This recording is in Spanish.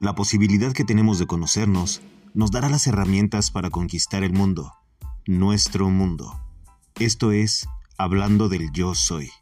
La posibilidad que tenemos de conocernos nos dará las herramientas para conquistar el mundo, nuestro mundo. Esto es Hablando del Yo Soy.